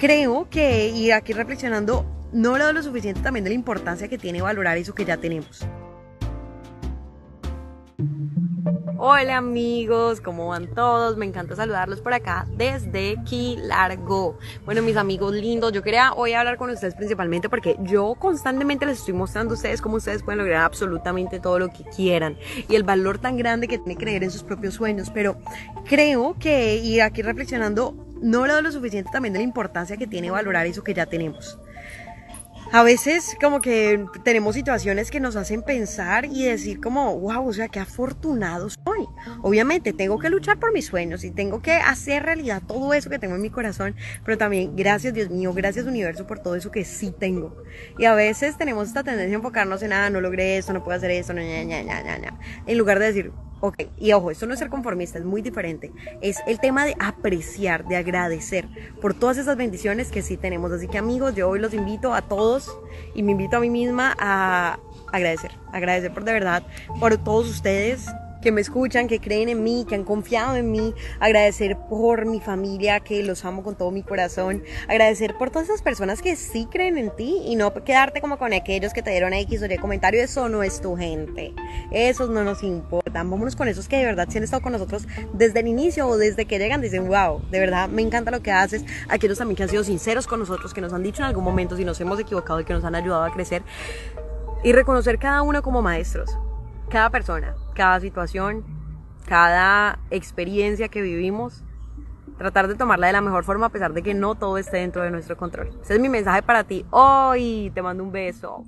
Creo que, y aquí reflexionando, no he lo suficiente también de la importancia que tiene valorar eso que ya tenemos. Hola amigos, ¿cómo van todos? Me encanta saludarlos por acá desde Key Largo. Bueno, mis amigos lindos, yo quería hoy hablar con ustedes principalmente porque yo constantemente les estoy mostrando a ustedes cómo ustedes pueden lograr absolutamente todo lo que quieran y el valor tan grande que tiene creer en sus propios sueños. Pero creo que, y aquí reflexionando, no he lo suficiente también de la importancia que tiene valorar eso que ya tenemos a veces como que tenemos situaciones que nos hacen pensar y decir como, wow, o sea, qué afortunado soy. Obviamente tengo que luchar por mis sueños y tengo que hacer realidad todo eso que tengo en mi corazón, pero también gracias Dios mío, gracias universo por todo eso que sí tengo. Y a veces tenemos esta tendencia a enfocarnos en, ah, no logré esto, no puedo hacer esto, no, ña, ña, ña, ña, en lugar de decir, Ok, y ojo, esto no es ser conformista, es muy diferente. Es el tema de apreciar, de agradecer por todas esas bendiciones que sí tenemos. Así que amigos, yo hoy los invito a todos y me invito a mí misma a agradecer, agradecer por de verdad, por todos ustedes que me escuchan, que creen en mí, que han confiado en mí, agradecer por mi familia, que los amo con todo mi corazón, agradecer por todas esas personas que sí creen en ti y no quedarte como con aquellos que te dieron X o Y comentario, eso no es tu gente, esos no nos importan, vámonos con esos que de verdad sí han estado con nosotros desde el inicio o desde que llegan, dicen, wow, de verdad me encanta lo que haces, aquellos también que han sido sinceros con nosotros, que nos han dicho en algún momento si nos hemos equivocado y que nos han ayudado a crecer y reconocer cada uno como maestros cada persona, cada situación, cada experiencia que vivimos, tratar de tomarla de la mejor forma a pesar de que no todo esté dentro de nuestro control. Ese es mi mensaje para ti. Hoy te mando un beso.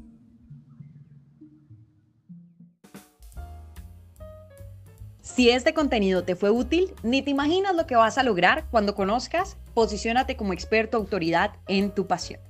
Si este contenido te fue útil, ni te imaginas lo que vas a lograr cuando conozcas, posiciónate como experto autoridad en tu pasión